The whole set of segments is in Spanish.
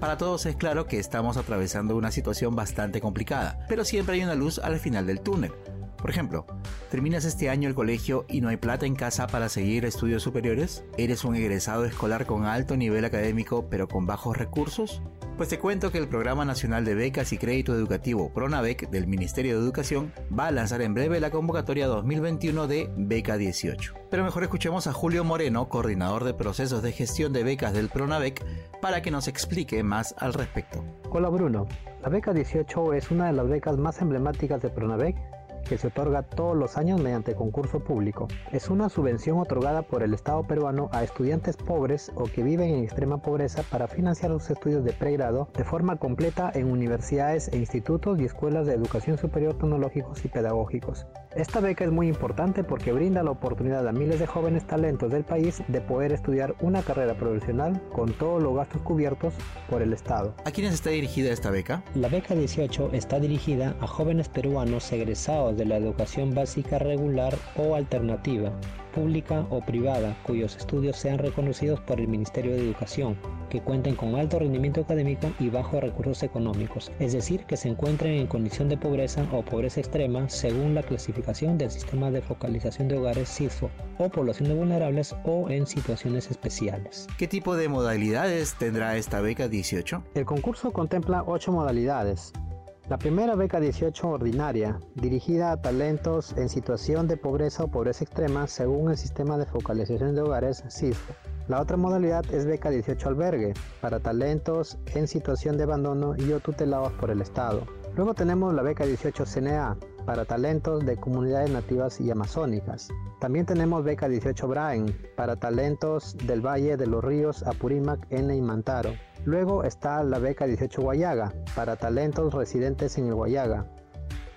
Para todos es claro que estamos atravesando una situación bastante complicada, pero siempre hay una luz al final del túnel. Por ejemplo, ¿terminas este año el colegio y no hay plata en casa para seguir estudios superiores? ¿Eres un egresado escolar con alto nivel académico pero con bajos recursos? Pues te cuento que el Programa Nacional de Becas y Crédito Educativo PRONAVEC del Ministerio de Educación va a lanzar en breve la convocatoria 2021 de Beca 18. Pero mejor escuchemos a Julio Moreno, coordinador de procesos de gestión de becas del PRONAVEC, para que nos explique más al respecto. Hola Bruno, la Beca 18 es una de las becas más emblemáticas de PRONAVEC que se otorga todos los años mediante concurso público. Es una subvención otorgada por el Estado peruano a estudiantes pobres o que viven en extrema pobreza para financiar sus estudios de pregrado de forma completa en universidades e institutos y escuelas de educación superior tecnológicos y pedagógicos. Esta beca es muy importante porque brinda la oportunidad a miles de jóvenes talentos del país de poder estudiar una carrera profesional con todos los gastos cubiertos por el Estado. ¿A quiénes está dirigida esta beca? La beca 18 está dirigida a jóvenes peruanos egresados de la educación básica regular o alternativa, pública o privada, cuyos estudios sean reconocidos por el Ministerio de Educación, que cuenten con alto rendimiento académico y bajos recursos económicos, es decir, que se encuentren en condición de pobreza o pobreza extrema según la clasificación del Sistema de Focalización de Hogares CISFO, o poblaciones vulnerables o en situaciones especiales. ¿Qué tipo de modalidades tendrá esta beca 18? El concurso contempla ocho modalidades, la primera beca 18 ordinaria, dirigida a talentos en situación de pobreza o pobreza extrema según el sistema de focalización de hogares CISFO. La otra modalidad es beca 18 albergue, para talentos en situación de abandono y o tutelados por el Estado. Luego tenemos la beca 18 CNA, para talentos de comunidades nativas y amazónicas. También tenemos beca 18 Brain, para talentos del Valle de los Ríos Apurímac, N y Mantaro. Luego está la beca 18 Guayaga, para talentos residentes en el Guayaga.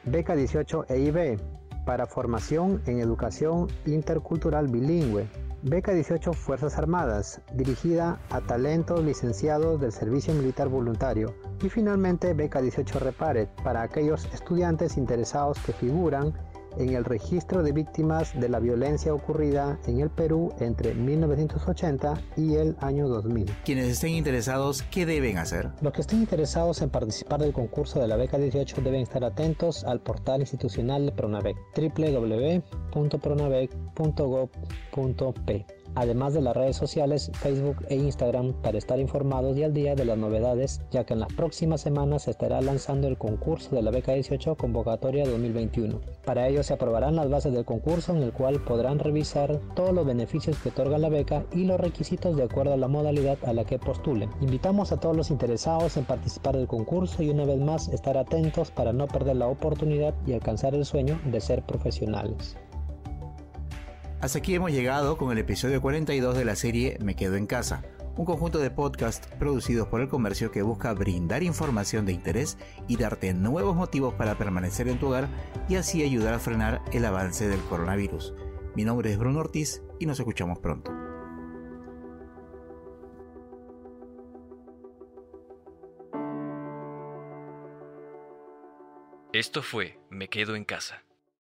Beca 18 EIB, para formación en educación intercultural bilingüe. Beca 18 Fuerzas Armadas, dirigida a talentos licenciados del Servicio Militar Voluntario. Y finalmente Beca 18 Repare, para aquellos estudiantes interesados que figuran en el registro de víctimas de la violencia ocurrida en el Perú entre 1980 y el año 2000. Quienes estén interesados, ¿qué deben hacer? Los que estén interesados en participar del concurso de la beca 18 deben estar atentos al portal institucional de Pronavec www.pronavec.gov.p además de las redes sociales Facebook e Instagram para estar informados y al día de las novedades, ya que en las próximas semanas se estará lanzando el concurso de la beca 18 convocatoria 2021. Para ello se aprobarán las bases del concurso en el cual podrán revisar todos los beneficios que otorga la beca y los requisitos de acuerdo a la modalidad a la que postulen. Invitamos a todos los interesados en participar del concurso y una vez más estar atentos para no perder la oportunidad y alcanzar el sueño de ser profesionales. Hasta aquí hemos llegado con el episodio 42 de la serie Me Quedo en Casa, un conjunto de podcasts producidos por el comercio que busca brindar información de interés y darte nuevos motivos para permanecer en tu hogar y así ayudar a frenar el avance del coronavirus. Mi nombre es Bruno Ortiz y nos escuchamos pronto. Esto fue Me Quedo en Casa